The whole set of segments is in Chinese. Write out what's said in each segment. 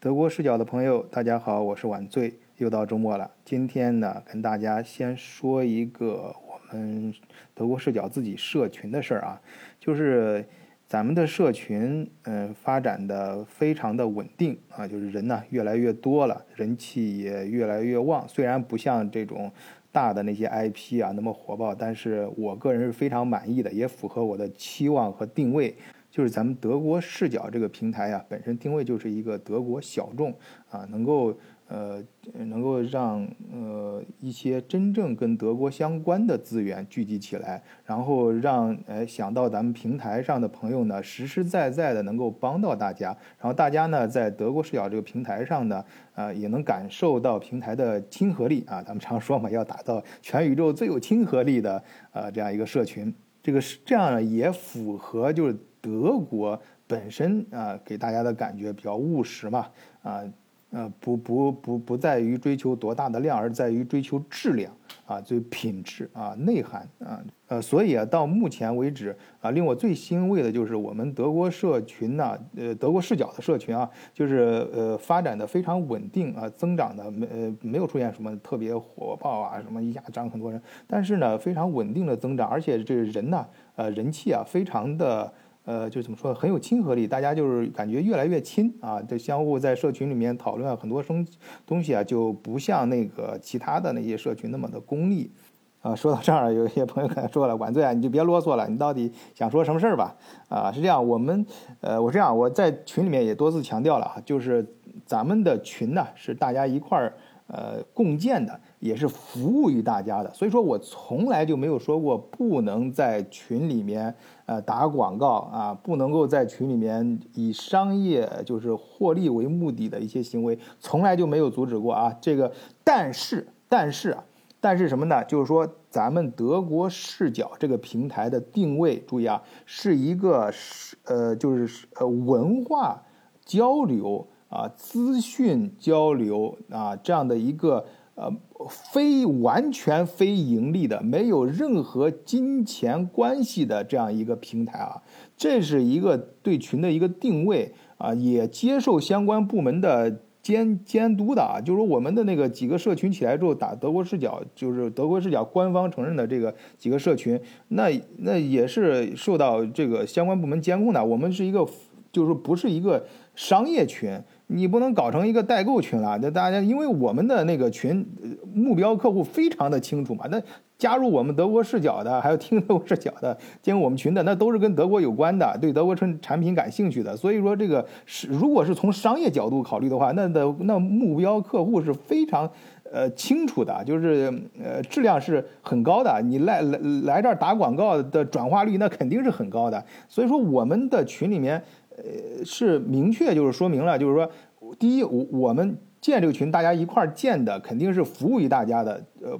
德国视角的朋友，大家好，我是晚醉，又到周末了。今天呢，跟大家先说一个我们德国视角自己社群的事儿啊，就是咱们的社群，嗯，发展的非常的稳定啊，就是人呢越来越多了，人气也越来越旺。虽然不像这种大的那些 IP 啊那么火爆，但是我个人是非常满意的，也符合我的期望和定位。就是咱们德国视角这个平台啊，本身定位就是一个德国小众啊，能够呃能够让呃一些真正跟德国相关的资源聚集起来，然后让呃想到咱们平台上的朋友呢，实实在在的能够帮到大家，然后大家呢在德国视角这个平台上呢，呃也能感受到平台的亲和力啊，咱们常说嘛，要打造全宇宙最有亲和力的呃这样一个社群，这个是这样也符合就是。德国本身啊，给大家的感觉比较务实嘛，啊，呃，不不不不在于追求多大的量，而在于追求质量啊，最品质啊，内涵啊，呃，所以啊，到目前为止啊，令我最欣慰的就是我们德国社群呢，呃，德国视角的社群啊，就是呃，发展的非常稳定啊，增长的没呃没有出现什么特别火爆啊，什么一下涨很多人，但是呢，非常稳定的增长，而且这人呢，呃，人气啊，非常的。呃，就怎么说，很有亲和力，大家就是感觉越来越亲啊，就相互在社群里面讨论很多生东西啊，就不像那个其他的那些社群那么的功利啊。说到这儿，有一些朋友可能说了，晚醉啊，你就别啰嗦了，你到底想说什么事儿吧？啊，是这样，我们呃，我这样我在群里面也多次强调了啊，就是咱们的群呢是大家一块儿呃共建的。也是服务于大家的，所以说我从来就没有说过不能在群里面呃打广告啊，不能够在群里面以商业就是获利为目的的一些行为，从来就没有阻止过啊。这个，但是，但是啊，但是什么呢？就是说咱们德国视角这个平台的定位，注意啊，是一个是呃就是呃文化交流啊、资讯交流啊这样的一个。呃，非完全非盈利的，没有任何金钱关系的这样一个平台啊，这是一个对群的一个定位啊，也接受相关部门的监监督的啊。就是说，我们的那个几个社群起来之后，打德国视角，就是德国视角官方承认的这个几个社群，那那也是受到这个相关部门监控的。我们是一个，就是不是一个商业群。你不能搞成一个代购群了，那大家因为我们的那个群目标客户非常的清楚嘛，那加入我们德国视角的，还有听德国视角的，进入我们群的，那都是跟德国有关的，对德国产产品感兴趣的。所以说这个是，如果是从商业角度考虑的话，那的那目标客户是非常呃清楚的，就是呃质量是很高的。你来来来这儿打广告的转化率那肯定是很高的。所以说我们的群里面。呃，是明确就是说明了，就是说，第一，我我们建这个群，大家一块儿建的，肯定是服务于大家的，呃，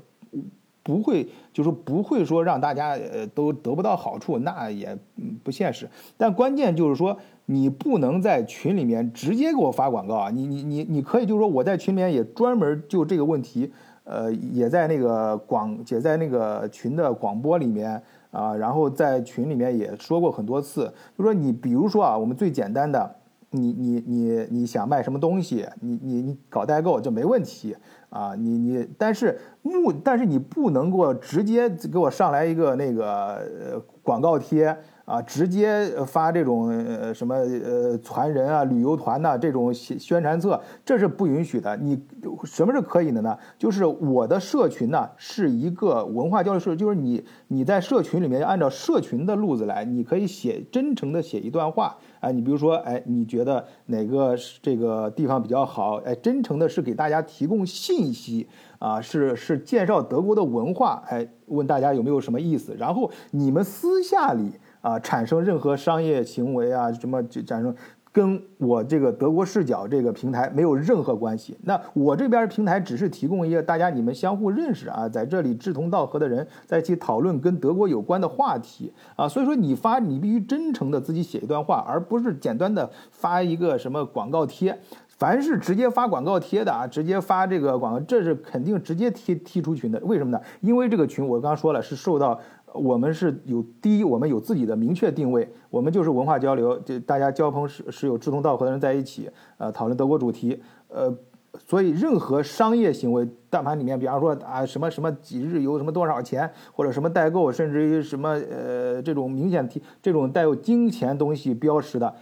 不会，就是不会说让大家呃都得不到好处，那也不现实。但关键就是说，你不能在群里面直接给我发广告啊，你你你你可以就是说我在群里面也专门就这个问题，呃，也在那个广也在那个群的广播里面。啊，然后在群里面也说过很多次，就说你比如说啊，我们最简单的，你你你你想卖什么东西，你你你搞代购就没问题啊，你你但是目但是你不能给我直接给我上来一个那个广告贴。啊，直接发这种呃什么呃传人啊、旅游团呐这种宣传册，这是不允许的。你什么是可以的呢？就是我的社群呢是一个文化交流社，就是你你在社群里面按照社群的路子来，你可以写真诚的写一段话啊。你比如说，哎，你觉得哪个这个地方比较好？哎，真诚的是给大家提供信息啊，是是介绍德国的文化，哎，问大家有没有什么意思？然后你们私下里。啊，产生任何商业行为啊，什么就产生，跟我这个德国视角这个平台没有任何关系。那我这边平台只是提供一个大家你们相互认识啊，在这里志同道合的人在一起讨论跟德国有关的话题啊。所以说你发你必须真诚的自己写一段话，而不是简单的发一个什么广告贴。凡是直接发广告贴的啊，直接发这个广告，这是肯定直接踢踢出群的。为什么呢？因为这个群我刚刚说了是受到我们是有第一，我们有自己的明确定位，我们就是文化交流，就大家交朋是是有志同道合的人在一起，呃，讨论德国主题，呃，所以任何商业行为，但凡里面，比方说啊什么什么几日游，什么多少钱，或者什么代购，甚至于什么呃这种明显提这种带有金钱东西标识的。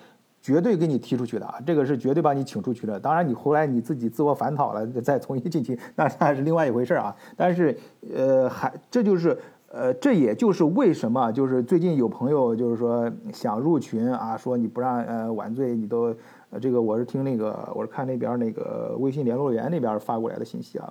绝对给你踢出去的啊，这个是绝对把你请出去的。当然，你后来你自己自我反讨了，再重新进去，那那是另外一回事啊。但是，呃，还这就是，呃，这也就是为什么，就是最近有朋友就是说想入群啊，说你不让呃晚醉，你都，呃，这个我是听那个我是看那边那个微信联络员那边发过来的信息啊。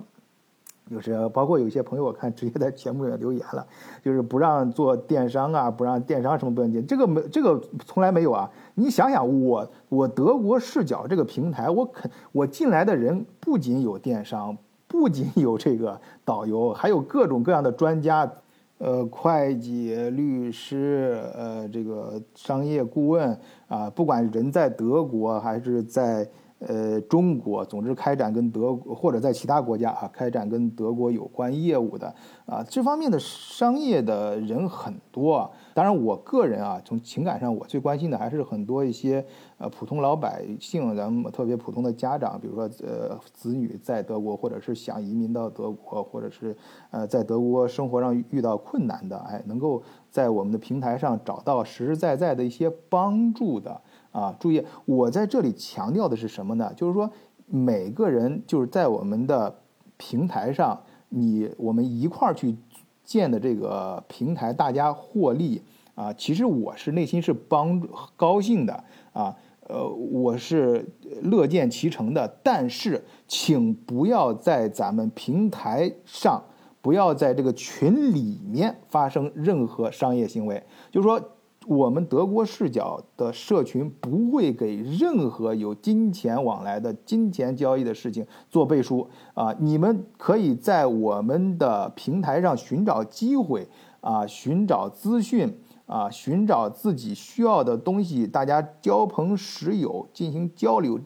就是包括有些朋友，我看直接在节目里面留言了，就是不让做电商啊，不让电商什么不能进，这个没这个从来没有啊。你想想，我我德国视角这个平台，我肯我进来的人不仅有电商，不仅有这个导游，还有各种各样的专家，呃，会计、律师，呃，这个商业顾问啊，不管人在德国还是在。呃，中国总之开展跟德国或者在其他国家啊，开展跟德国有关业务的啊，这方面的商业的人很多。当然，我个人啊，从情感上我最关心的还是很多一些呃普通老百姓，咱们特别普通的家长，比如说呃子女在德国，或者是想移民到德国，或者是呃在德国生活上遇到困难的，哎，能够在我们的平台上找到实实在在的一些帮助的。啊，注意，我在这里强调的是什么呢？就是说，每个人就是在我们的平台上，你我们一块儿去建的这个平台，大家获利啊。其实我是内心是帮助高兴的啊，呃，我是乐见其成的。但是，请不要在咱们平台上，不要在这个群里面发生任何商业行为，就是说。我们德国视角的社群不会给任何有金钱往来的金钱交易的事情做背书啊！你们可以在我们的平台上寻找机会啊，寻找资讯啊，寻找自己需要的东西，大家交朋识友进行交流，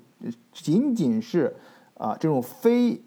仅仅是啊这种非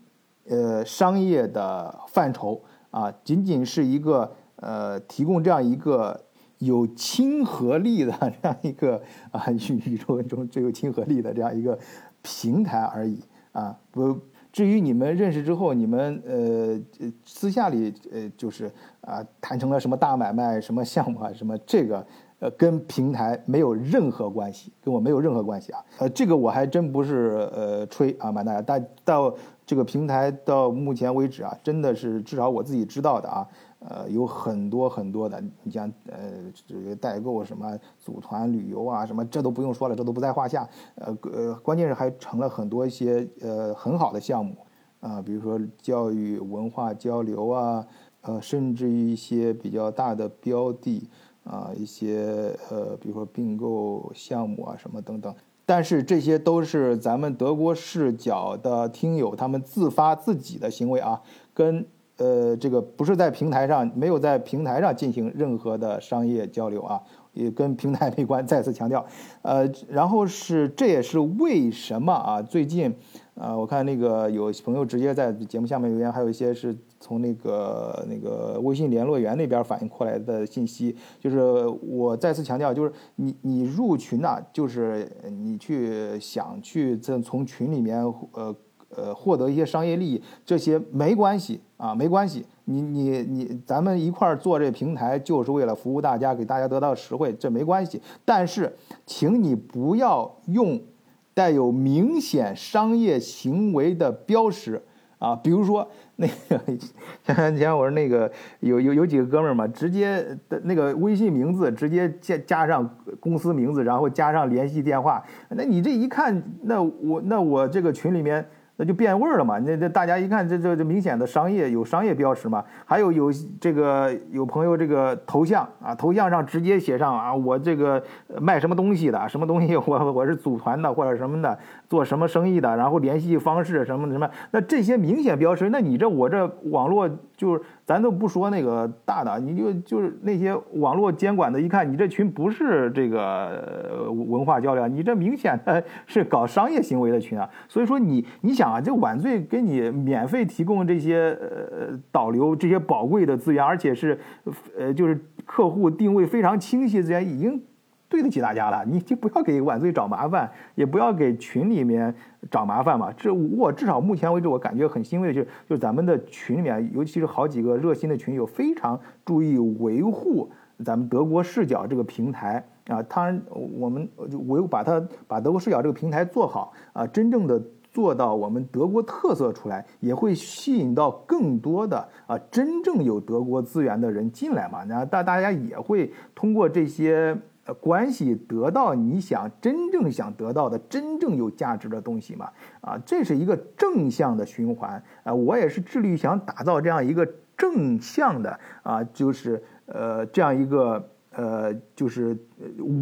呃商业的范畴啊，仅仅是一个呃提供这样一个。有亲和力的这样一个啊宇宇宙中最有亲和力的这样一个平台而已啊不至于你们认识之后你们呃私下里呃就是啊谈成了什么大买卖什么项目啊什么这个呃跟平台没有任何关系跟我没有任何关系啊呃这个我还真不是呃吹啊满大家但到这个平台到目前为止啊真的是至少我自己知道的啊。呃，有很多很多的，你像呃，这个代购什么组团旅游啊，什么这都不用说了，这都不在话下。呃呃，关键是还成了很多一些呃很好的项目啊，比如说教育文化交流啊，呃，甚至于一些比较大的标的啊，一些呃，比如说并购项目啊，什么等等。但是这些都是咱们德国视角的听友他们自发自己的行为啊，跟。呃，这个不是在平台上，没有在平台上进行任何的商业交流啊，也跟平台 没关。再次强调，呃，然后是这也是为什么啊？最近，呃，我看那个有朋友直接在节目下面留言，还有一些是从那个那个微信联络员那边反映过来的信息，就是我再次强调，就是你你入群呐，就是你去想去从从群里面呃。呃，获得一些商业利益，这些没关系啊，没关系。你你你，咱们一块儿做这平台，就是为了服务大家，给大家得到实惠，这没关系。但是，请你不要用带有明显商业行为的标识啊，比如说那个前前我说那个有有有几个哥们儿嘛，直接的那个微信名字直接加加上公司名字，然后加上联系电话，那你这一看，那我那我这个群里面。那就变味儿了嘛？那这大家一看，这这这明显的商业有商业标识嘛？还有有这个有朋友这个头像啊，头像上直接写上啊，我这个卖什么东西的，什么东西 我我是组团的或者什么的，做什么生意的，然后联系方式什么什么，那这些明显标识，那你这我这网络就是咱都不说那个大的，你就就是那些网络监管的，一看你这群不是这个文化交流，你这明显的 是搞商业行为的群啊。所以说你你想啊，这晚醉给你免费提供这些呃导流这些宝贵的资源，而且是呃就是客户定位非常清晰资源，已经。对得起大家了，你就不要给晚醉找麻烦，也不要给群里面找麻烦嘛。这我至少目前为止，我感觉很欣慰的就是，就是咱们的群里面，尤其是好几个热心的群友，非常注意维护咱们德国视角这个平台啊。当然，我们就维把它把德国视角这个平台做好啊，真正的做到我们德国特色出来，也会吸引到更多的啊真正有德国资源的人进来嘛。那大大家也会通过这些。呃，关系得到你想真正想得到的真正有价值的东西嘛？啊，这是一个正向的循环啊！我也是致力于想打造这样一个正向的啊，就是呃这样一个呃就是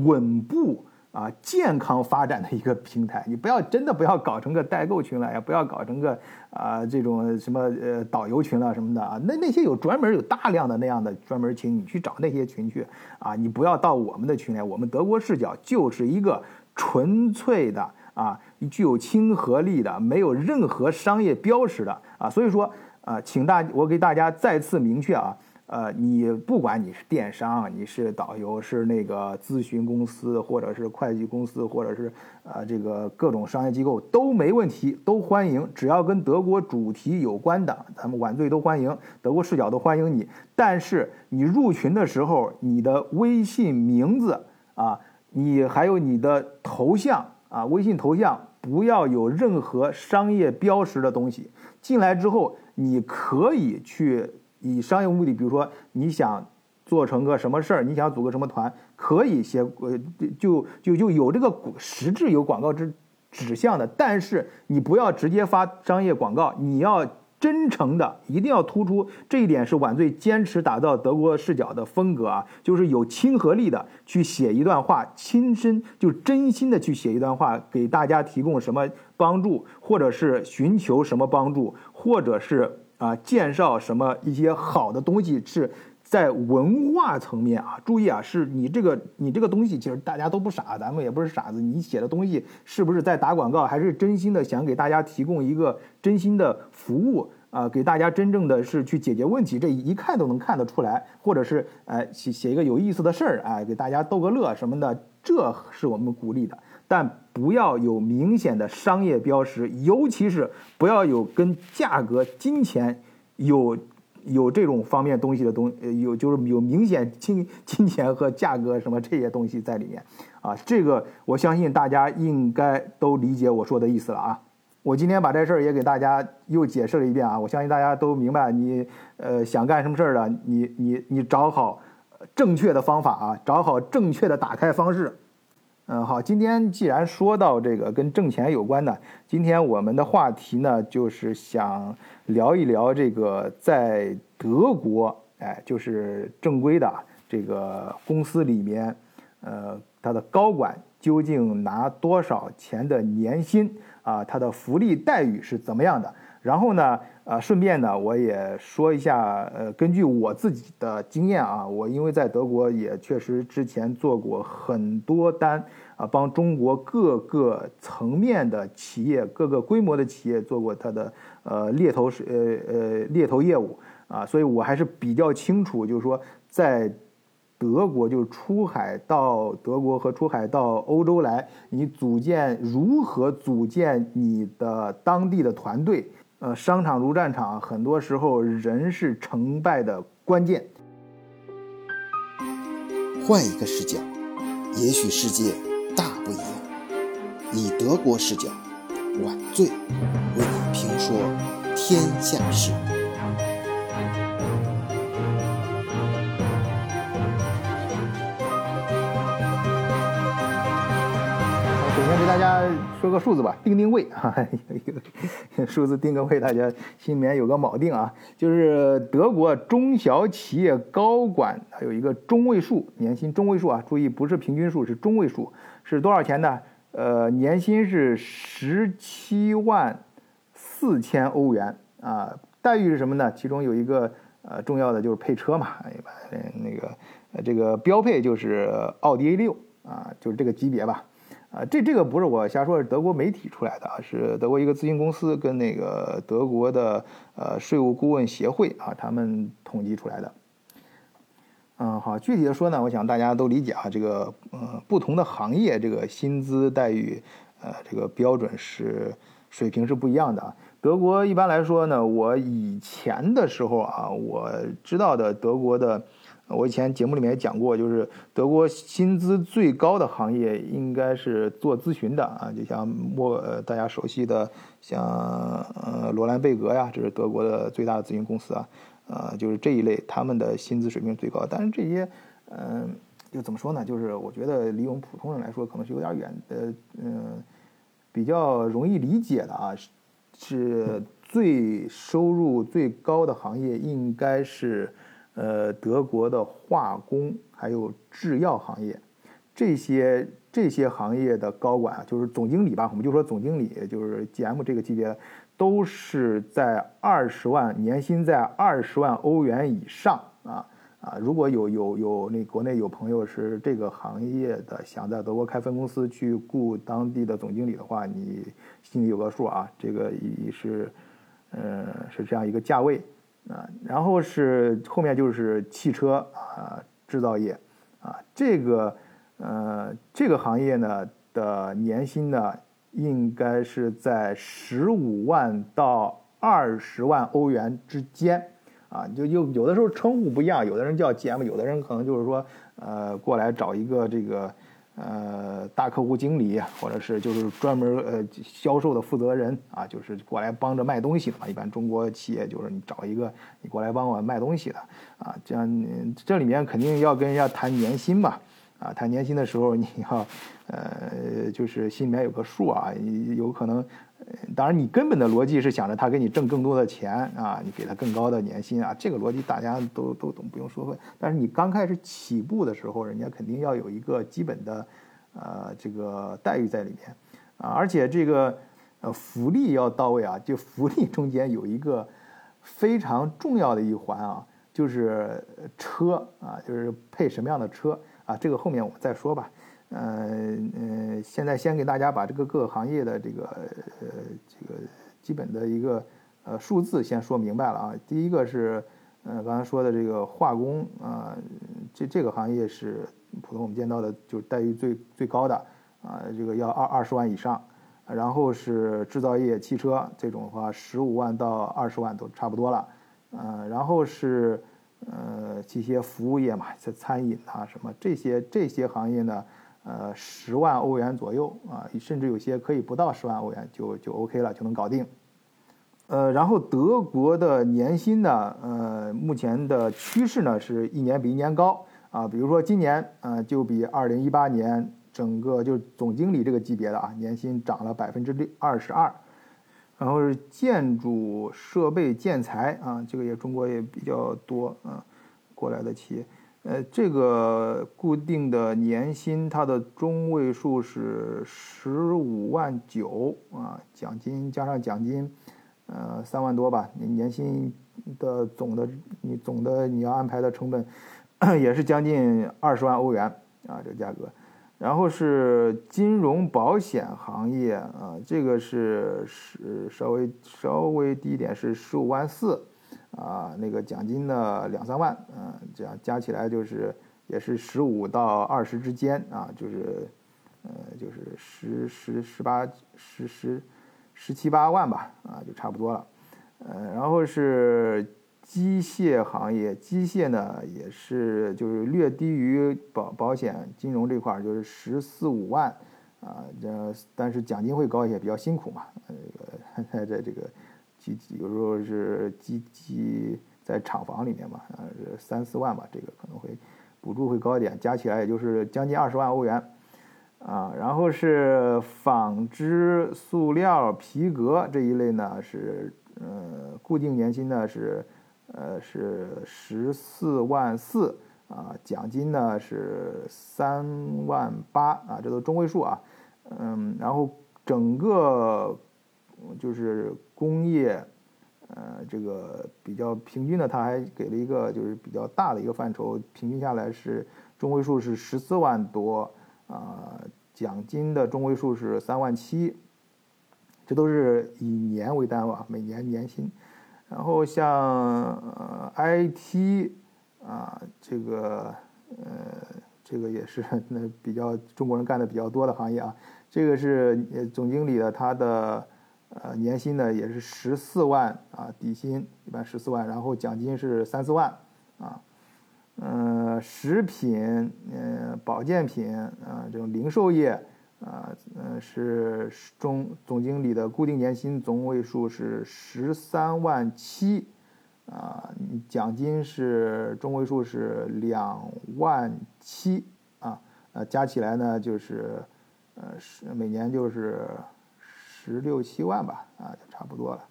稳步。啊，健康发展的一个平台，你不要真的不要搞成个代购群了，也不要搞成个啊这种什么呃导游群了什么的啊。那那些有专门有大量的那样的专门群，你去找那些群去啊，你不要到我们的群来。我们德国视角就是一个纯粹的啊，具有亲和力的，没有任何商业标识的啊。所以说啊，请大我给大家再次明确啊。呃，你不管你是电商，你是导游，是那个咨询公司，或者是会计公司，或者是呃这个各种商业机构都没问题，都欢迎，只要跟德国主题有关的，咱们晚醉都欢迎，德国视角都欢迎你。但是你入群的时候，你的微信名字啊，你还有你的头像啊，微信头像不要有任何商业标识的东西。进来之后，你可以去。以商业目的，比如说你想做成个什么事儿，你想组个什么团，可以写呃就就就有这个实质有广告之指向的，但是你不要直接发商业广告，你要真诚的，一定要突出这一点是晚醉坚持打造德国视角的风格啊，就是有亲和力的去写一段话，亲身就真心的去写一段话，给大家提供什么帮助，或者是寻求什么帮助，或者是。啊，介绍什么一些好的东西是在文化层面啊，注意啊，是你这个你这个东西，其实大家都不傻，咱们也不是傻子，你写的东西是不是在打广告，还是真心的想给大家提供一个真心的服务啊？给大家真正的是去解决问题，这一看都能看得出来，或者是哎写写一个有意思的事儿，哎给大家逗个乐什么的，这是我们鼓励的。但不要有明显的商业标识，尤其是不要有跟价格、金钱有有这种方面东西的东，有就是有明显金金钱和价格什么这些东西在里面啊。这个我相信大家应该都理解我说的意思了啊。我今天把这事儿也给大家又解释了一遍啊，我相信大家都明白。你呃想干什么事儿了，你你你找好正确的方法啊，找好正确的打开方式。嗯，好，今天既然说到这个跟挣钱有关的，今天我们的话题呢，就是想聊一聊这个在德国，哎，就是正规的这个公司里面，呃，他的高管究竟拿多少钱的年薪啊？他的福利待遇是怎么样的？然后呢，啊，顺便呢，我也说一下，呃，根据我自己的经验啊，我因为在德国也确实之前做过很多单，啊，帮中国各个层面的企业、各个规模的企业做过他的呃猎头是呃呃猎头业务啊，所以我还是比较清楚，就是说在德国，就是出海到德国和出海到欧洲来，你组建如何组建你的当地的团队。呃，商场如战场，很多时候人是成败的关键。换一个视角，也许世界大不一样。以德国视角，晚醉为你评说天下事。首先给大家说个数字吧，定定位哈，有一个数字定个位，大家心里面有个锚定啊。就是德国中小企业高管，还有一个中位数年薪中位数啊，注意不是平均数，是中位数，是多少钱呢？呃，年薪是十七万四千欧元啊。待遇是什么呢？其中有一个呃，重要的就是配车嘛，一般那个呃这个标配就是奥迪 A 六啊，就是这个级别吧。啊，这这个不是我瞎说，是德国媒体出来的啊，是德国一个咨询公司跟那个德国的呃税务顾问协会啊，他们统计出来的。嗯，好，具体的说呢，我想大家都理解啊，这个呃不同的行业这个薪资待遇呃这个标准是水平是不一样的。德国一般来说呢，我以前的时候啊，我知道的德国的。我以前节目里面也讲过，就是德国薪资最高的行业应该是做咨询的啊，就像莫大家熟悉的像呃罗兰贝格呀，这是德国的最大的咨询公司啊，呃就是这一类他们的薪资水平最高。但是这些嗯，就怎么说呢？就是我觉得离我们普通人来说可能是有点远的，嗯，比较容易理解的啊，是最收入最高的行业应该是。呃，德国的化工还有制药行业，这些这些行业的高管啊，就是总经理吧，我们就说总经理，就是 GM 这个级别，都是在二十万年薪在二十万欧元以上啊啊！如果有有有那国内有朋友是这个行业的，想在德国开分公司去雇当地的总经理的话，你心里有个数啊，这个也是，呃，是这样一个价位。啊，然后是后面就是汽车啊制造业，啊这个呃这个行业呢的年薪呢应该是在十五万到二十万欧元之间，啊就就有的时候称呼不一样，有的人叫 GM，有的人可能就是说呃过来找一个这个。呃，大客户经理，或者是就是专门呃销售的负责人啊，就是过来帮着卖东西的嘛。一般中国企业就是你找一个你过来帮我卖东西的啊，这样这里面肯定要跟人家谈年薪嘛。啊，谈年薪的时候你要呃就是心里面有个数啊，有可能。当然，你根本的逻辑是想着他给你挣更多的钱啊，你给他更高的年薪啊，这个逻辑大家都都懂，不用说。但是你刚开始起步的时候，人家肯定要有一个基本的，呃，这个待遇在里面啊，而且这个呃福利要到位啊，就福利中间有一个非常重要的一环啊，就是车啊，就是配什么样的车啊，这个后面我们再说吧。呃呃，现在先给大家把这个各个行业的这个呃这个基本的一个呃数字先说明白了啊。第一个是呃刚才说的这个化工啊，这这个行业是普通我们见到的就是待遇最最高的啊，这个要二二十万以上。然后是制造业、汽车这种的话，十五万到二十万都差不多了。呃，然后是呃这些服务业嘛，像餐饮啊什么这些这些行业呢。呃，十万欧元左右啊，甚至有些可以不到十万欧元就就 OK 了，就能搞定。呃，然后德国的年薪呢，呃，目前的趋势呢是一年比一年高啊。比如说今年，呃，就比二零一八年整个就总经理这个级别的啊，年薪涨了百分之六二十二。然后是建筑设备建材啊，这个也中国也比较多啊，过来的企业。呃，这个固定的年薪，它的中位数是十五万九啊，奖金加上奖金，呃，三万多吧。你年薪的总的，你总的你要安排的成本，也是将近二十万欧元啊，这个价格。然后是金融保险行业啊，这个是是稍微稍微低一点，是十五万四。啊，那个奖金呢两三万，嗯，这样加起来就是也是十五到二十之间啊，就是，呃，就是十十十八十十十七八万吧，啊，就差不多了，呃，然后是机械行业，机械呢也是就是略低于保保险金融这块，就是十四五万，啊，这但是奖金会高一些，比较辛苦嘛，呃，在 在这个。机有时候是机机在厂房里面嘛，呃，三四万吧，这个可能会补助会高一点，加起来也就是将近二十万欧元，啊，然后是纺织、塑料、皮革这一类呢是呃固定年薪呢是呃是十四万四啊，奖金呢是三万八啊，这都中位数啊，嗯，然后整个。就是工业，呃，这个比较平均的，他还给了一个就是比较大的一个范畴，平均下来是中位数是十四万多啊，奖金的中位数是三万七，这都是以年为单位啊，每年年薪。然后像呃 IT 啊，这个呃这个也是那比较中国人干的比较多的行业啊。这个是总经理的他的呃年薪呢也是十四万啊，底薪一般十四万，然后奖金是三四万啊。嗯，食品嗯保健品啊这种零售业啊嗯是中总经理的固定年薪总位数是十三万七啊，奖金是中位数是两万七啊，呃加起来呢就是呃是每年就是十六七万吧啊就差不多了。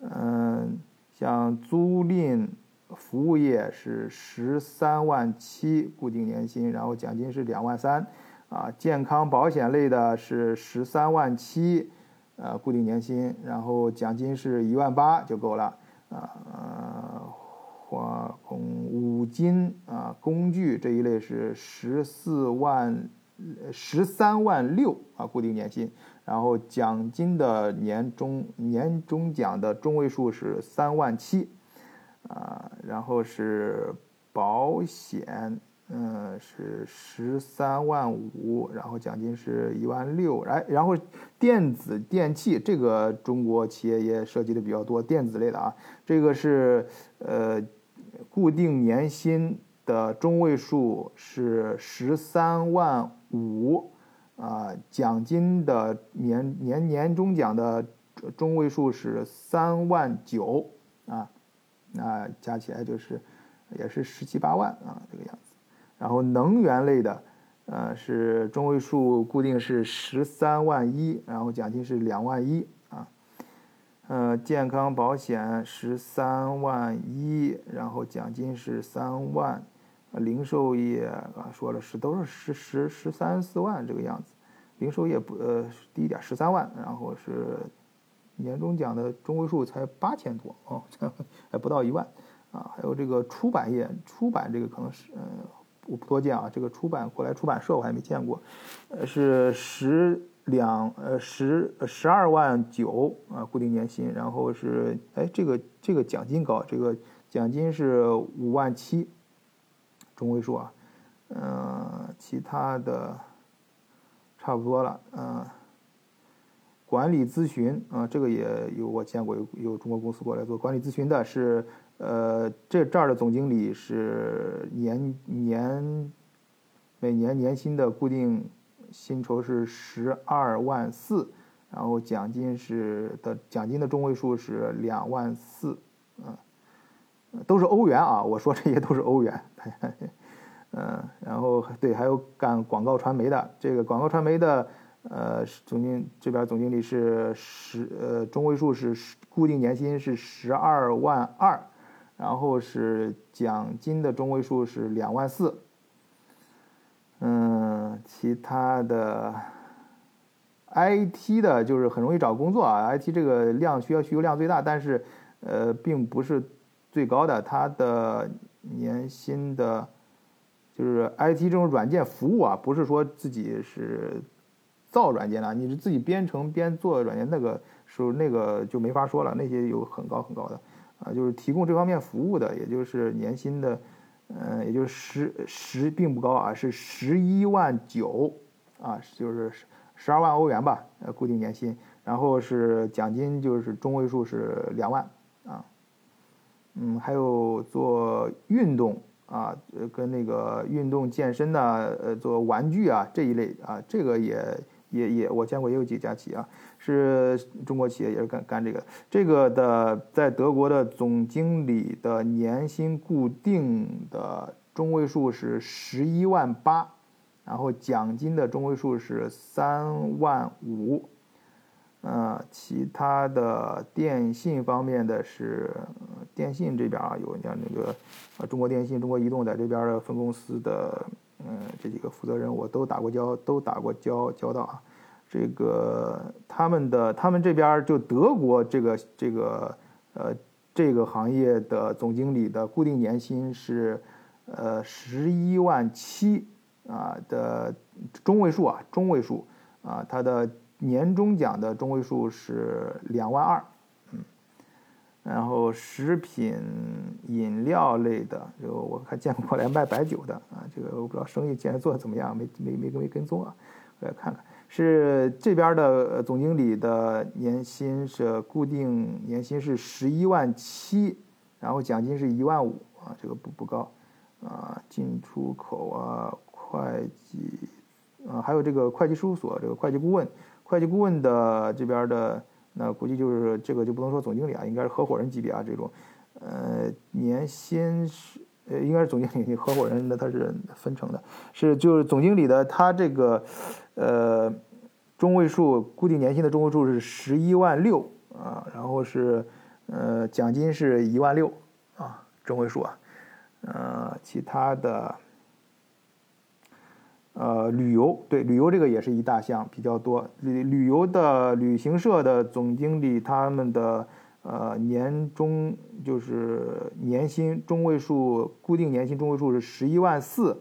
嗯，像租赁。服务业是十三万七固定年薪，然后奖金是两万三，啊，健康保险类的是十三万七，呃，固定年薪，然后奖金是一万八就够了，啊，化工五金啊工具这一类是十四万十三万六啊固定年薪，然后奖金的年终年终奖的中位数是三万七。啊，然后是保险，嗯，是十三万五，然后奖金是一万六，哎，然后电子电器这个中国企业也涉及的比较多，电子类的啊，这个是呃固定年薪的中位数是十三万五，啊，奖金的年年年终奖的中位数是三万九，啊。那加起来就是，也是十七八万啊，这个样子。然后能源类的，呃，是中位数固定是十三万一，然后奖金是两万一啊。呃，健康保险十三万一，然后奖金是三万。零售业啊，说了是都是十十十三四万这个样子。零售业不呃低一点十三万，然后是。年终奖的中位数才八千多哦，还不到一万啊！还有这个出版业，出版这个可能是嗯，我不多见啊。这个出版过来出版社我还没见过，呃，是十两呃十十二万九啊，固定年薪，然后是哎这个这个奖金高，这个奖金是五万七，中位数啊，嗯，其他的差不多了，嗯。管理咨询啊，这个也有我见过，有有中国公司过来做管理咨询的，是呃，这这儿的总经理是年年每年年薪的固定薪酬是十二万四，然后奖金是的奖金的中位数是两万四，都是欧元啊，我说这些都是欧元，嗯，然后对，还有干广告传媒的，这个广告传媒的。呃，总经这边总经理是十呃中位数是固定年薪是十二万二，然后是奖金的中位数是两万四。嗯，其他的 IT 的就是很容易找工作啊，IT 这个量需要需求量最大，但是呃并不是最高的，它的年薪的，就是 IT 这种软件服务啊，不是说自己是。造软件的，你是自己编程边做软件，那个时候那个就没法说了，那些有很高很高的，啊，就是提供这方面服务的，也就是年薪的，嗯，也就是十十并不高啊，是十一万九，啊，就是十二万欧元吧，呃，固定年薪，然后是奖金就是中位数是两万，嗯，还有做运动啊，跟那个运动健身的，呃，做玩具啊这一类啊，这个也。也也，我见过也有几家企业啊，是中国企业也是干干这个。这个的在德国的总经理的年薪固定的中位数是十一万八，然后奖金的中位数是三万五。呃，其他的电信方面的是电信这边啊，有像那个呃中国电信、中国移动在这边的分公司的。嗯，这几个负责人我都打过交，都打过交交道啊。这个他们的他们这边就德国这个这个呃，这个行业的总经理的固定年薪是呃十一万七啊的中位数啊，中位数啊，他的年终奖的中位数是两万二，嗯，然后食品饮料类的，就我还见过来卖白酒的啊，这个我不知道生意现在做的怎么样，没没没没跟踪啊，我来看看。是这边的总经理的年薪是固定年薪是十一万七，然后奖金是一万五啊，这个不不高啊。进出口啊，会计啊，还有这个会计事务所这个会计顾问，会计顾问的这边的那估计就是这个就不能说总经理啊，应该是合伙人级别啊这种，呃，年薪是呃应该是总经理合伙人的他是分成的，是就是总经理的他这个。呃，中位数固定年薪的中位数是十一万六啊，然后是呃奖金是一万六啊，中位数啊，呃，其他的呃旅游对旅游这个也是一大项比较多，旅旅游的旅行社的总经理他们的呃年终就是年薪中位数固定年薪中位数是十一万四，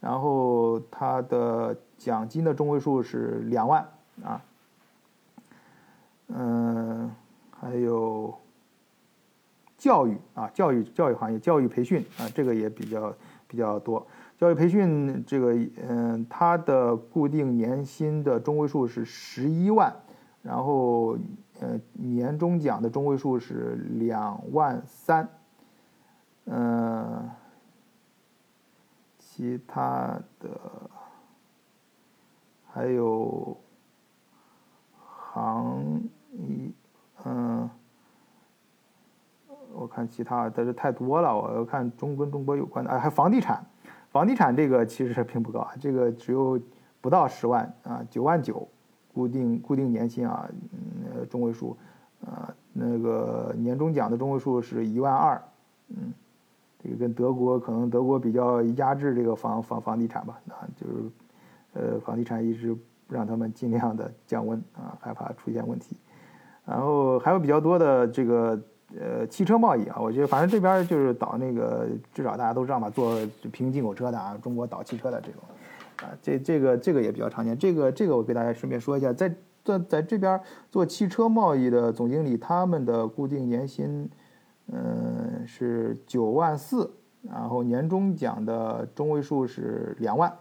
然后他的。奖金的中位数是两万啊，嗯，还有教育啊，教育教育行业教育培训啊，这个也比较比较多。教育培训这个，嗯，它的固定年薪的中位数是十一万，然后呃，年终奖的中位数是两万三，嗯，其他的。还有行业，嗯，我看其他，但是太多了。我要看中跟中国有关的，哎，还房地产，房地产这个其实并不高啊，这个只有不到十万啊，九万九，固定固定年薪啊，嗯，中位数，啊，那个年终奖的中位数是一万二，嗯，这个跟德国可能德国比较压制这个房房房地产吧，啊，就是。呃，房地产一直让他们尽量的降温啊，害怕出现问题。然后还有比较多的这个呃汽车贸易啊，我觉得反正这边就是倒那个，至少大家都知道嘛，做平行进口车的啊，中国倒汽车的这种啊，这这个这个也比较常见。这个这个我给大家顺便说一下，在在在这边做汽车贸易的总经理，他们的固定年薪嗯是九万四，然后年终奖的中位数是两万。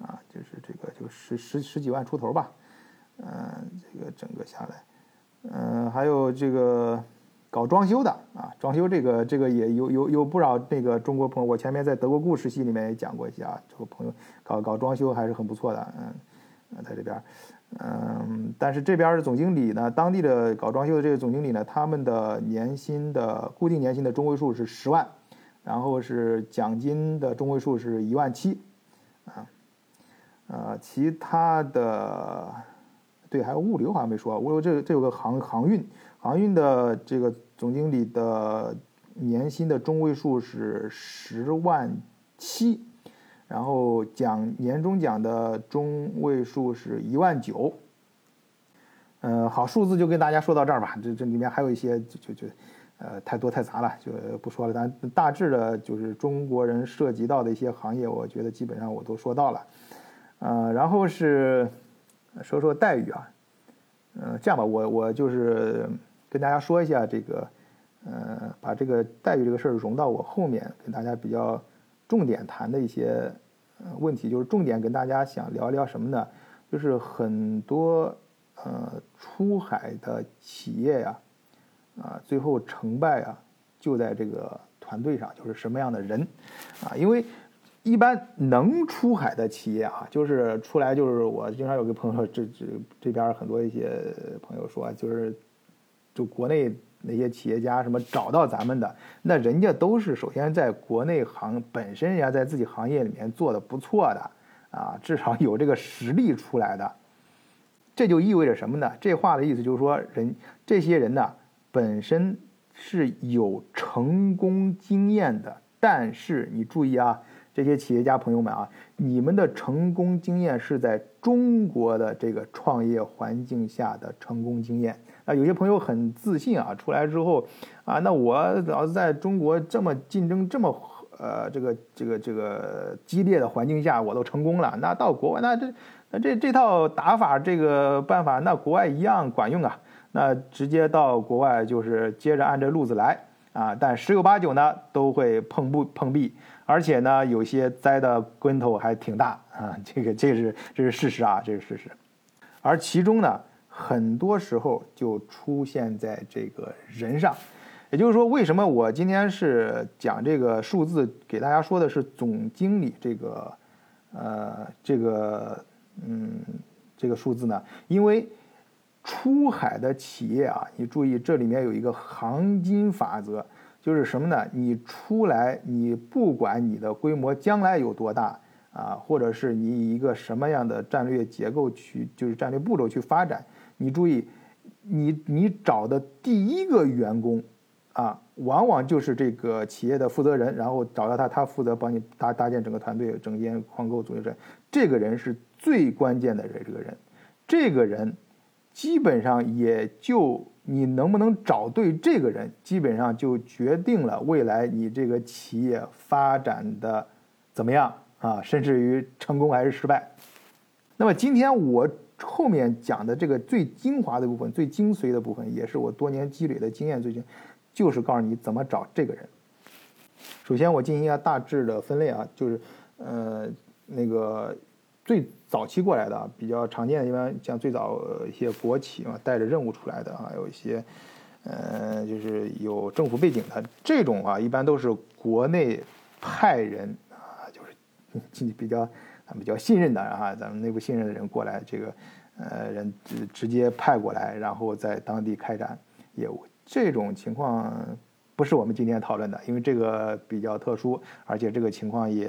啊，就是这个就十十十几万出头吧，嗯，这个整个下来，嗯，还有这个搞装修的啊，装修这个这个也有有有不少那个中国朋友，我前面在德国故事系里面也讲过一些啊，这个朋友搞搞装修还是很不错的，嗯，在这边，嗯，但是这边的总经理呢，当地的搞装修的这个总经理呢，他们的年薪的固定年薪的中位数是十万，然后是奖金的中位数是一万七，啊。呃，其他的，对，还有物流好像没说，物流这这有个航航运，航运的这个总经理的年薪的中位数是十万七，然后奖年终奖的中位数是一万九。呃，好，数字就跟大家说到这儿吧，这这里面还有一些就就就，呃，太多太杂了，就不说了。咱大致的就是中国人涉及到的一些行业，我觉得基本上我都说到了。呃，然后是说说待遇啊，呃，这样吧，我我就是跟大家说一下这个，呃，把这个待遇这个事儿融到我后面，跟大家比较重点谈的一些问题，就是重点跟大家想聊聊什么呢？就是很多呃出海的企业呀，啊，最后成败啊，就在这个团队上，就是什么样的人啊，因为。一般能出海的企业啊，就是出来就是我经常有个朋友，这这这边很多一些朋友说，就是就国内那些企业家什么找到咱们的，那人家都是首先在国内行本身人家在自己行业里面做的不错的啊，至少有这个实力出来的，这就意味着什么呢？这话的意思就是说，人这些人呢本身是有成功经验的，但是你注意啊。这些企业家朋友们啊，你们的成功经验是在中国的这个创业环境下的成功经验啊，有些朋友很自信啊，出来之后啊，那我老是在中国这么竞争这么呃这个这个这个激烈的环境下，我都成功了，那到国外那这那这这套打法这个办法，那国外一样管用啊，那直接到国外就是接着按这路子来啊，但十有八九呢都会碰不碰壁。而且呢，有些栽的跟头还挺大啊，这个这是这是事实啊，这是事实。而其中呢，很多时候就出现在这个人上，也就是说，为什么我今天是讲这个数字，给大家说的是总经理这个，呃，这个嗯，这个数字呢？因为出海的企业啊，你注意这里面有一个行金法则。就是什么呢？你出来，你不管你的规模将来有多大啊，或者是你以一个什么样的战略结构去，就是战略步骤去发展，你注意，你你找的第一个员工啊，往往就是这个企业的负责人，然后找到他，他负责帮你搭搭建整个团队、整建框构、组织者，这个人是最关键的人，这个人，这个人基本上也就。你能不能找对这个人，基本上就决定了未来你这个企业发展的怎么样啊，甚至于成功还是失败。那么今天我后面讲的这个最精华的部分、最精髓的部分，也是我多年积累的经验，最近就是告诉你怎么找这个人。首先我进行一下大致的分类啊，就是呃那个。最早期过来的比较常见的，一般像最早一些国企嘛，带着任务出来的，还有一些，呃，就是有政府背景的这种啊，一般都是国内派人啊，就是比较比较信任的啊，咱们内部信任的人过来，这个呃人直直接派过来，然后在当地开展业务。这种情况不是我们今天讨论的，因为这个比较特殊，而且这个情况也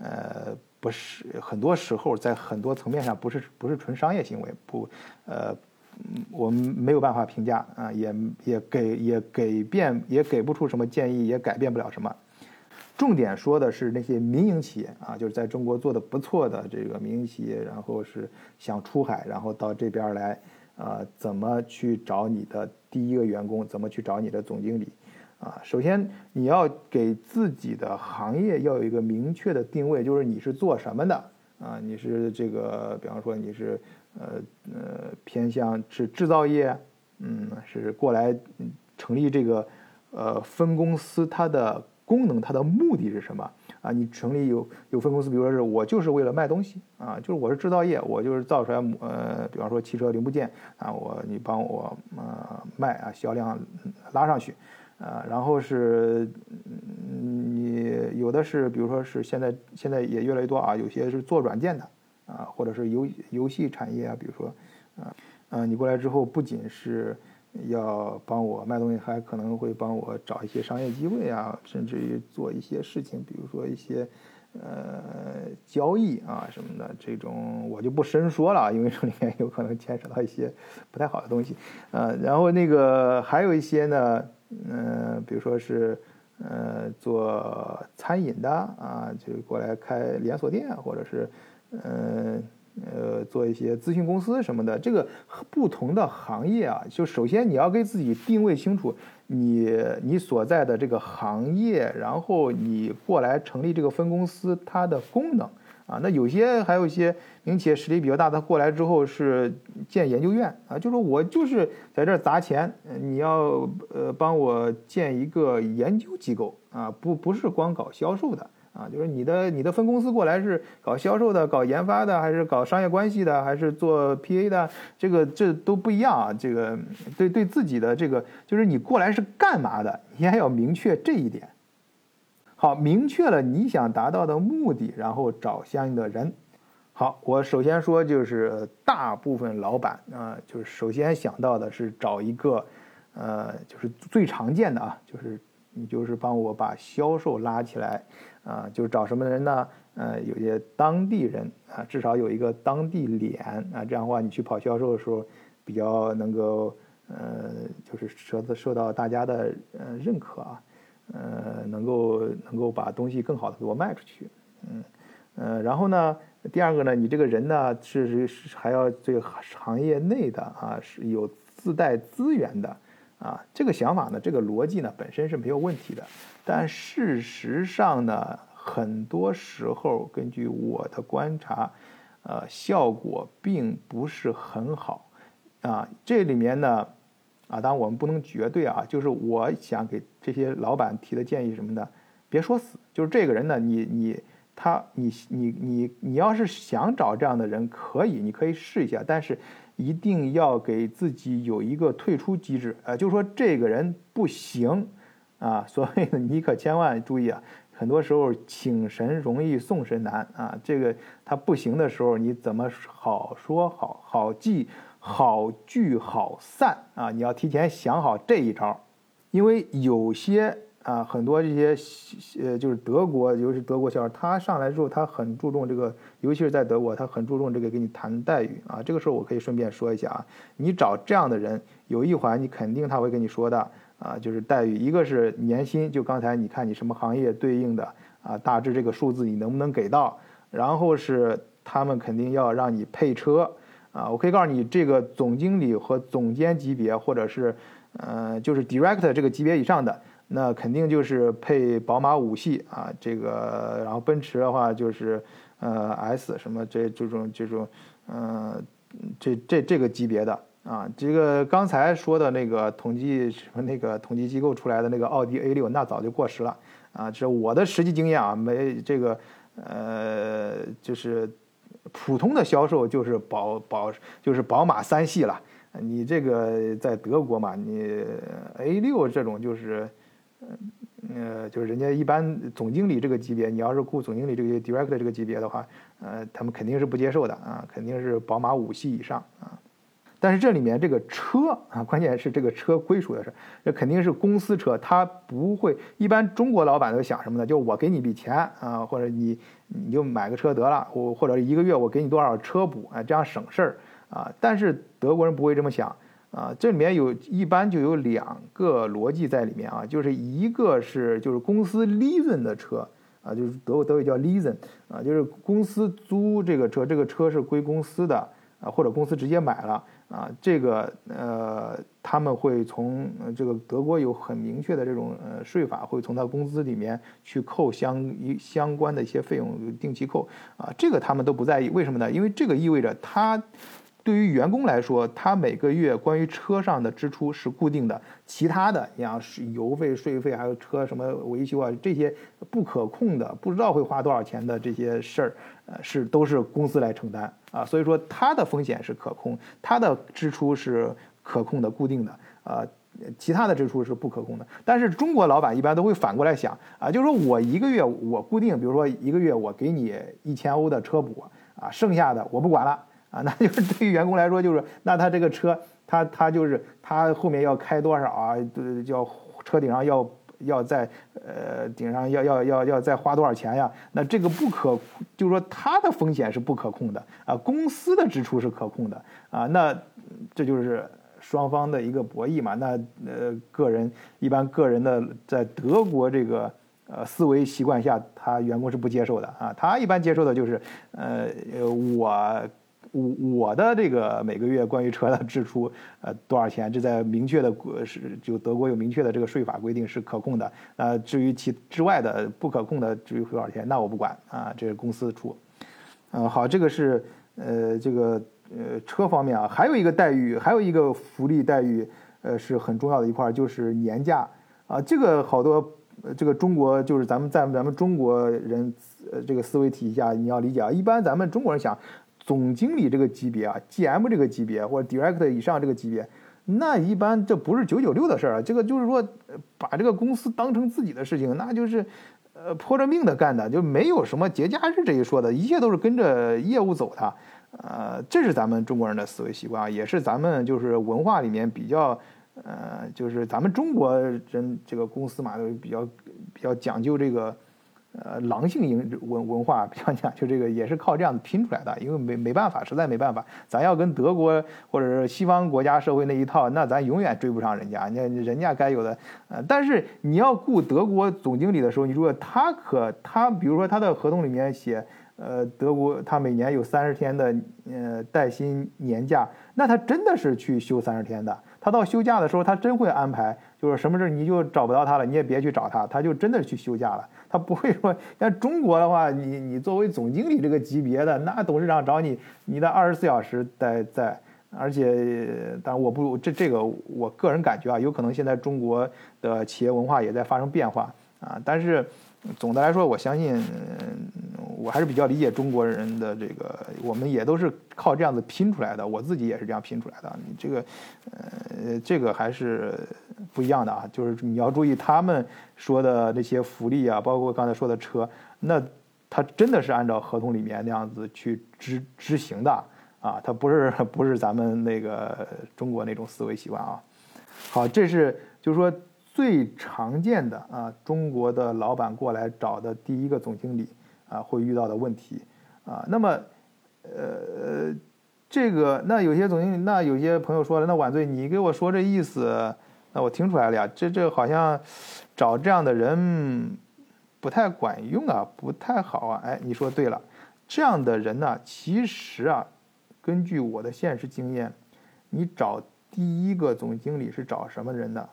呃。不是很多时候，在很多层面上，不是不是纯商业行为，不，呃，我们没有办法评价啊，也也给也给变也给不出什么建议，也改变不了什么。重点说的是那些民营企业啊，就是在中国做的不错的这个民营企业，然后是想出海，然后到这边来，啊，怎么去找你的第一个员工，怎么去找你的总经理。啊，首先你要给自己的行业要有一个明确的定位，就是你是做什么的啊？你是这个，比方说你是呃呃偏向是制造业，嗯，是过来成立这个呃分公司，它的功能、它的目的是什么啊？你成立有有分公司，比如说是我就是为了卖东西啊，就是我是制造业，我就是造出来呃，比方说汽车零部件啊，我你帮我呃卖啊，销量拉上去。啊，然后是，你有的是，比如说是现在现在也越来越多啊，有些是做软件的，啊，或者是游游戏产业啊，比如说，啊，啊，你过来之后不仅是要帮我卖东西，还可能会帮我找一些商业机会啊，甚至于做一些事情，比如说一些呃交易啊什么的，这种我就不深说了，因为这里面有可能牵扯到一些不太好的东西，啊，然后那个还有一些呢。嗯，比如说是，呃，做餐饮的啊，就过来开连锁店，或者是，嗯，呃，呃做一些咨询公司什么的。这个不同的行业啊，就首先你要给自己定位清楚，你你所在的这个行业，然后你过来成立这个分公司，它的功能。啊，那有些还有一些民企业实力比较大，他过来之后是建研究院啊，就说我就是在这砸钱，你要呃帮我建一个研究机构啊，不不是光搞销售的啊，就是你的你的分公司过来是搞销售的、搞研发的，还是搞商业关系的，还是做 PA 的，这个这都不一样啊。这个对对自己的这个就是你过来是干嘛的，你还要明确这一点。好，明确了你想达到的目的，然后找相应的人。好，我首先说就是大部分老板啊，就是首先想到的是找一个，呃，就是最常见的啊，就是你就是帮我把销售拉起来啊，就是找什么人呢？呃，有些当地人啊，至少有一个当地脸啊，这样的话你去跑销售的时候比较能够，呃，就是受到受到大家的呃认可啊。呃，能够能够把东西更好的给我卖出去，嗯，呃，然后呢，第二个呢，你这个人呢是是还要这个行业内的啊，是有自带资源的啊。这个想法呢，这个逻辑呢本身是没有问题的，但事实上呢，很多时候根据我的观察，呃，效果并不是很好啊。这里面呢，啊，当然我们不能绝对啊，就是我想给这些老板提的建议什么的，别说死，就是这个人呢，你你。他，你你你你要是想找这样的人，可以，你可以试一下，但是一定要给自己有一个退出机制，呃，就说这个人不行，啊，所以你可千万注意啊，很多时候请神容易送神难啊，这个他不行的时候，你怎么好说好好记好聚好散啊？你要提前想好这一招，因为有些。啊，很多这些呃，就是德国，尤其是德国小孩，他上来之后，他很注重这个，尤其是在德国，他很注重这个给你谈待遇啊。这个时候我可以顺便说一下啊，你找这样的人，有一环你肯定他会跟你说的啊，就是待遇，一个是年薪，就刚才你看你什么行业对应的啊，大致这个数字你能不能给到，然后是他们肯定要让你配车啊，我可以告诉你，这个总经理和总监级别，或者是呃，就是 director 这个级别以上的。那肯定就是配宝马五系啊，这个，然后奔驰的话就是，呃，S 什么这这种这种，呃，这这这个级别的啊，这个刚才说的那个统计什么那个统计机构出来的那个奥迪 A 六，那早就过时了啊，这我的实际经验啊，没这个，呃，就是普通的销售就是宝宝就是宝马三系了，你这个在德国嘛，你 A 六这种就是。呃，就是人家一般总经理这个级别，你要是雇总经理这个 director 这个级别的话，呃，他们肯定是不接受的啊，肯定是宝马五系以上啊。但是这里面这个车啊，关键是这个车归属的事，这肯定是公司车，他不会。一般中国老板都想什么呢？就我给你笔钱啊，或者你你就买个车得了，我或者一个月我给你多少车补啊，这样省事儿啊。但是德国人不会这么想。啊，这里面有一般就有两个逻辑在里面啊，就是一个是就是公司 leasing 的车啊，就是德德语叫 leasing 啊，就是公司租这个车，这个车是归公司的啊，或者公司直接买了啊，这个呃他们会从这个德国有很明确的这种呃税法，会从他工资里面去扣相一相关的一些费用定期扣啊，这个他们都不在意，为什么呢？因为这个意味着他。对于员工来说，他每个月关于车上的支出是固定的，其他的像油费、税费，还有车什么维修啊，这些不可控的，不知道会花多少钱的这些事儿，呃，是都是公司来承担啊。所以说，它的风险是可控，它的支出是可控的、固定的，呃，其他的支出是不可控的。但是中国老板一般都会反过来想啊，就是说我一个月我固定，比如说一个月我给你一千欧的车补啊，剩下的我不管了。啊，那就是 对于员工来说，就是那他这个车，他他就是他后面要开多少啊？叫车顶上要要在呃顶上要要要要再花多少钱呀？那这个不可，就是说他的风险是不可控的啊，公司的支出是可控的啊。那这就是双方的一个博弈嘛。那呃，个人一般个人的在德国这个呃思维习惯下，他员工是不接受的啊。他一般接受的就是呃我。我我的这个每个月关于车的支出，呃，多少钱？这在明确的是就德国有明确的这个税法规定是可控的。呃，至于其之外的不可控的，至于多少钱，那我不管啊，这是公司出。嗯，好，这个是呃这个呃车方面啊，还有一个待遇，还有一个福利待遇，呃是很重要的一块，就是年假啊。这个好多这个中国就是咱们在咱们中国人呃这个思维体系下，你要理解啊，一般咱们中国人想。总经理这个级别啊，GM 这个级别或者 Director 以上这个级别，那一般这不是九九六的事儿啊，这个就是说把这个公司当成自己的事情，那就是呃泼着命的干的，就没有什么节假日这一说的，一切都是跟着业务走的，呃，这是咱们中国人的思维习惯啊，也是咱们就是文化里面比较呃，就是咱们中国人这个公司嘛，都比较比较讲究这个。呃，狼性营文文化比较讲就，这个也是靠这样子拼出来的。因为没没办法，实在没办法，咱要跟德国或者是西方国家社会那一套，那咱永远追不上人家。你人家该有的，呃，但是你要雇德国总经理的时候，你如果他可他，比如说他的合同里面写，呃，德国他每年有三十天的呃带薪年假，那他真的是去休三十天的。他到休假的时候，他真会安排，就是什么事你就找不到他了，你也别去找他，他就真的去休假了。他不会说，像中国的话，你你作为总经理这个级别的，那董事长找你，你的二十四小时待在。而且，当然我不这这个，我个人感觉啊，有可能现在中国的企业文化也在发生变化啊。但是总的来说，我相信，我还是比较理解中国人的这个，我们也都是靠这样子拼出来的。我自己也是这样拼出来的。你这个，呃，这个还是不一样的啊。就是你要注意他们说的那些福利啊，包括刚才说的车，那他真的是按照合同里面那样子去执执行的。啊，他不是不是咱们那个中国那种思维习惯啊。好，这是就是说最常见的啊，中国的老板过来找的第一个总经理啊会遇到的问题啊。那么，呃，这个那有些总经理，那有些朋友说了，那晚醉你给我说这意思，那我听出来了呀，这这好像找这样的人不太管用啊，不太好啊。哎，你说对了，这样的人呢，其实啊。根据我的现实经验，你找第一个总经理是找什么人呢？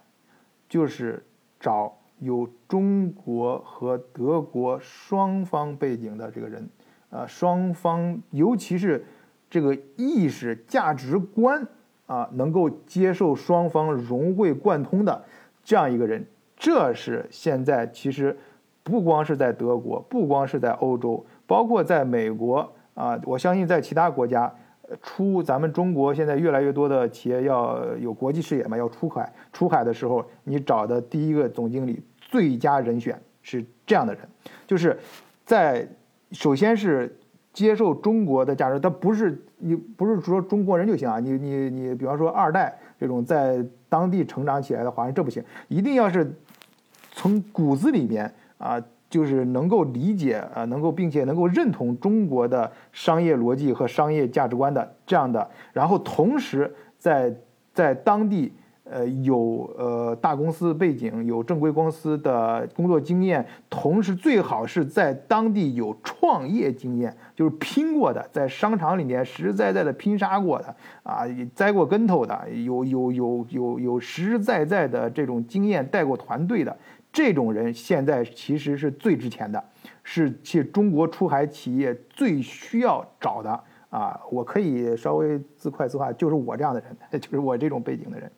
就是找有中国和德国双方背景的这个人，啊，双方尤其是这个意识价值观啊，能够接受双方融会贯通的这样一个人，这是现在其实不光是在德国，不光是在欧洲，包括在美国啊，我相信在其他国家。出咱们中国现在越来越多的企业要有国际视野嘛，要出海。出海的时候，你找的第一个总经理最佳人选是这样的人，就是在首先是接受中国的价值，他不是你不是说中国人就行啊，你你你，比方说二代这种在当地成长起来的华人，这不行，一定要是从骨子里面啊。就是能够理解啊，能够并且能够认同中国的商业逻辑和商业价值观的这样的，然后同时在在当地呃有呃大公司背景、有正规公司的工作经验，同时最好是在当地有创业经验，就是拼过的，在商场里面实实在在的拼杀过的啊，栽过跟头的，有有有有有实实在在的这种经验，带过团队的。这种人现在其实是最值钱的，是去中国出海企业最需要找的啊！我可以稍微自快自话，就是我这样的人，就是我这种背景的人，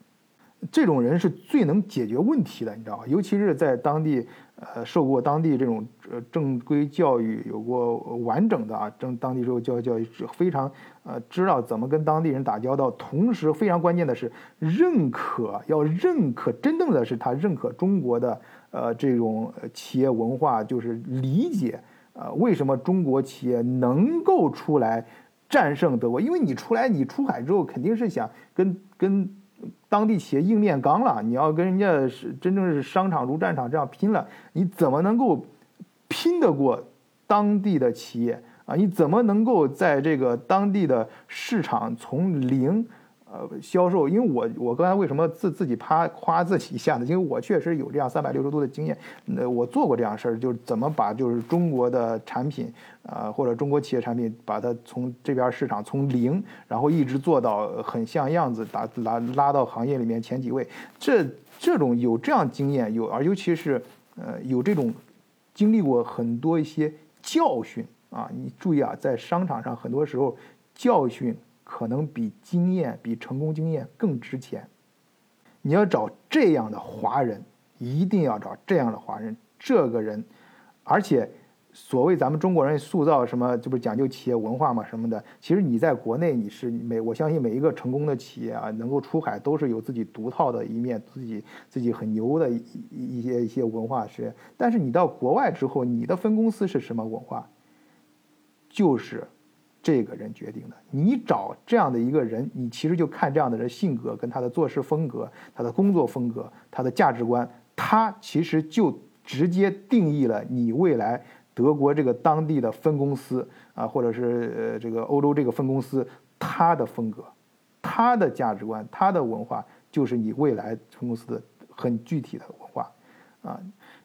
这种人是最能解决问题的，你知道吧？尤其是在当地。呃，受过当地这种呃正规教育，有过完整的啊正当地受教育教育，是非常呃知道怎么跟当地人打交道。同时，非常关键的是认可，要认可真正的是他认可中国的呃这种企业文化，就是理解呃为什么中国企业能够出来战胜德国？因为你出来，你出海之后肯定是想跟跟。当地企业硬面刚了，你要跟人家是真正是商场如战场这样拼了，你怎么能够拼得过当地的企业啊？你怎么能够在这个当地的市场从零？呃，销售，因为我我刚才为什么自自己夸夸自己一下呢？因为我确实有这样三百六十度的经验，那我做过这样事儿，就是怎么把就是中国的产品，呃，或者中国企业产品，把它从这边市场从零，然后一直做到很像样子，打拉拉到行业里面前几位。这这种有这样经验，有而尤其是呃有这种经历过很多一些教训啊，你注意啊，在商场上很多时候教训。可能比经验、比成功经验更值钱。你要找这样的华人，一定要找这样的华人。这个人，而且所谓咱们中国人塑造什么，这不是讲究企业文化嘛什么的。其实你在国内，你是每我相信每一个成功的企业啊，能够出海都是有自己独套的一面，自己自己很牛的一一些一些文化是。但是你到国外之后，你的分公司是什么文化？就是。这个人决定的，你找这样的一个人，你其实就看这样的人性格跟他的做事风格、他的工作风格、他的价值观，他其实就直接定义了你未来德国这个当地的分公司啊，或者是呃这个欧洲这个分公司，他的风格、他的价值观、他的文化，就是你未来分公司的很具体的文化啊。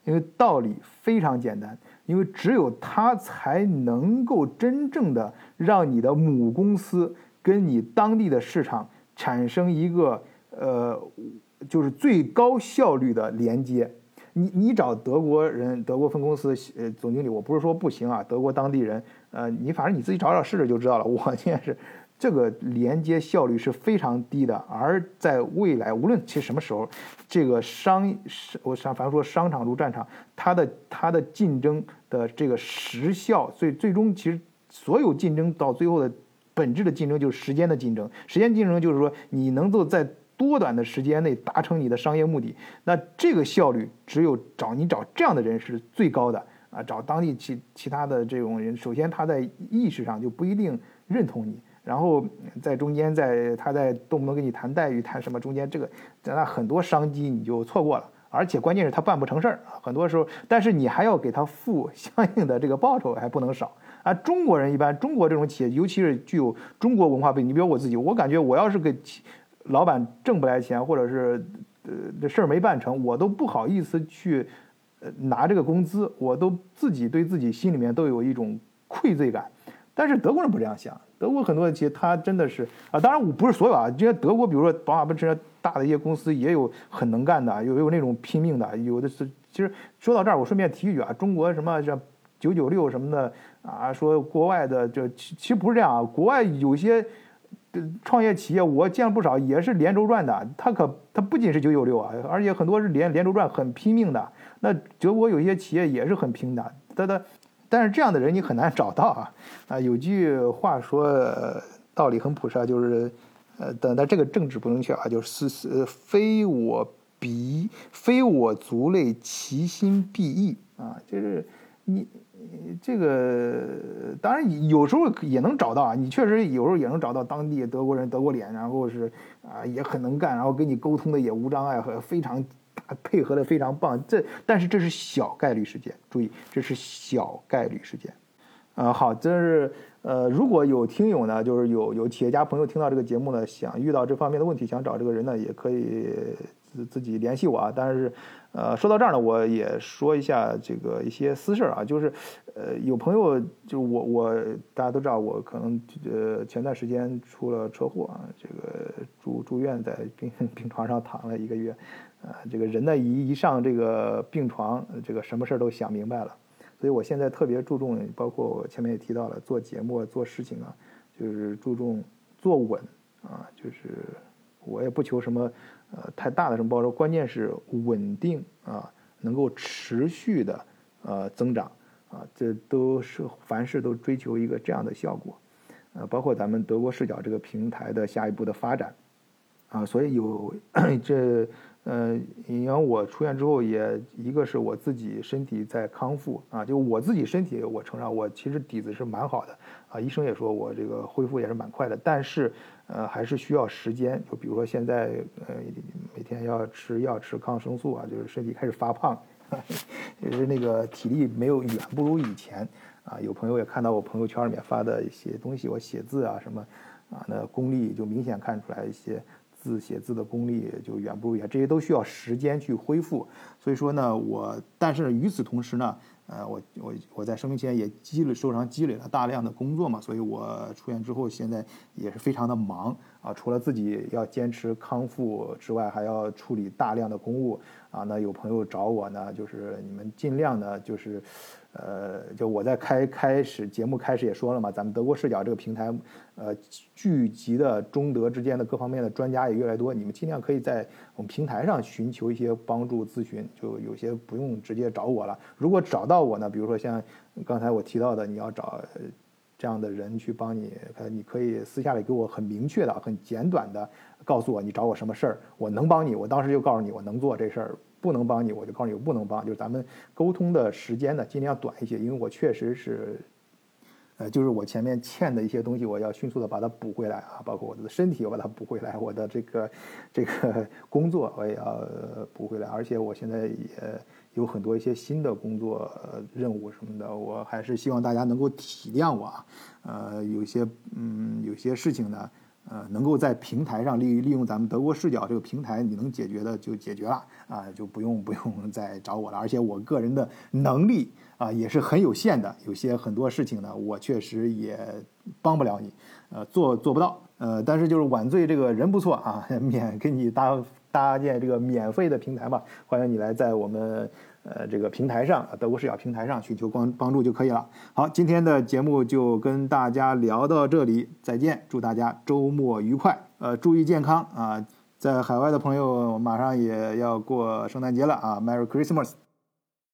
因为道理非常简单，因为只有他才能够真正的让你的母公司跟你当地的市场产生一个呃，就是最高效率的连接。你你找德国人，德国分公司呃总经理，我不是说不行啊，德国当地人，呃，你反正你自己找找试试就知道了。我现在是这个连接效率是非常低的，而在未来，无论其实什么时候，这个商我想反正说商场如战场，它的它的竞争的这个时效，最最终其实所有竞争到最后的本质的竞争就是时间的竞争，时间竞争就是说你能够在。多短的时间内达成你的商业目的，那这个效率只有找你找这样的人是最高的啊！找当地其其他的这种人，首先他在意识上就不一定认同你，然后在中间在他在动不动跟你谈待遇谈什么中间这个，那很多商机你就错过了，而且关键是他办不成事儿，很多时候，但是你还要给他付相应的这个报酬，还不能少啊！中国人一般，中国这种企业，尤其是具有中国文化背景，你比如我自己，我感觉我要是给。老板挣不来钱，或者是呃这事儿没办成，我都不好意思去呃拿这个工资，我都自己对自己心里面都有一种愧罪感。但是德国人不这样想，德国很多企业他真的是啊，当然我不是所有啊，因为德国比如说宝马奔驰大的一些公司也有很能干的，有有那种拼命的，有的是。其实说到这儿，我顺便提一句啊，中国什么像九九六什么的啊，说国外的这其其实不是这样啊，国外有些。创业企业我见了不少，也是连轴转的。他可他不仅是九九六啊，而且很多是连连轴转，很拼命的。那德国有一些企业也是很拼的，他的，但是这样的人你很难找到啊。啊，有句话说，道理很朴实啊，就是，呃，但但这个政治不正确啊，就是是非我彼，非我族类，其心必异啊，就是你。这个当然有时候也能找到啊，你确实有时候也能找到当地德国人、德国脸，然后是啊也很能干，然后跟你沟通的也无障碍和非常配合的非常棒。这但是这是小概率事件，注意这是小概率事件。啊，好，这是呃如果有听友呢，就是有有企业家朋友听到这个节目呢，想遇到这方面的问题，想找这个人呢，也可以自自己联系我啊。但是。呃，说到这儿呢，我也说一下这个一些私事儿啊，就是，呃，有朋友就我我大家都知道，我可能呃前段时间出了车祸啊，这个住住院在病 病床上躺了一个月，啊，这个人呢一一上这个病床，这个什么事儿都想明白了，所以我现在特别注重，包括我前面也提到了，做节目做事情啊，就是注重做稳啊，就是我也不求什么。呃，太大的什么报酬，关键是稳定啊，能够持续的呃增长啊，这都是凡事都追求一个这样的效果，呃，包括咱们德国视角这个平台的下一步的发展啊，所以有 这呃，因为我出院之后也一个是我自己身体在康复啊，就我自己身体我承认我其实底子是蛮好的啊，医生也说我这个恢复也是蛮快的，但是。呃，还是需要时间。就比如说现在，呃，每天要吃药、吃抗生素啊，就是身体开始发胖，就是那个体力没有远不如以前啊。有朋友也看到我朋友圈里面发的一些东西，我写字啊什么啊，那功力就明显看出来一些字写字的功力就远不如以前，这些都需要时间去恢复。所以说呢，我但是与此同时呢。呃，我我我在生病期间也积累受伤积累了大量的工作嘛，所以我出院之后现在也是非常的忙啊，除了自己要坚持康复之外，还要处理大量的公务啊。那有朋友找我呢，就是你们尽量呢，就是。呃，就我在开开始节目开始也说了嘛，咱们德国视角这个平台，呃，聚集的中德之间的各方面的专家也越来越多，你们尽量可以在我们平台上寻求一些帮助咨询，就有些不用直接找我了。如果找到我呢，比如说像刚才我提到的，你要找这样的人去帮你，呃，你可以私下里给我很明确的、很简短的告诉我你找我什么事儿，我能帮你，我当时就告诉你我能做这事儿。不能帮你，我就告诉你我不能帮。就是咱们沟通的时间呢，尽量短一些，因为我确实是，呃，就是我前面欠的一些东西，我要迅速的把它补回来啊，包括我的身体，我把它补回来，我的这个这个工作我也要补回来，而且我现在也有很多一些新的工作任务什么的，我还是希望大家能够体谅我啊，呃，有些嗯，有些事情呢。呃，能够在平台上利利用咱们德国视角这个平台，你能解决的就解决了啊，就不用不用再找我了。而且我个人的能力啊也是很有限的，有些很多事情呢，我确实也帮不了你，呃，做做不到。呃，但是就是晚醉这个人不错啊，免给你搭搭建这个免费的平台嘛，欢迎你来在我们呃这个平台上，德国视角平台上寻求帮帮助就可以了。好，今天的节目就跟大家聊到这里，再见，祝大家周末愉快，呃，注意健康啊！在海外的朋友马上也要过圣诞节了啊，Merry Christmas！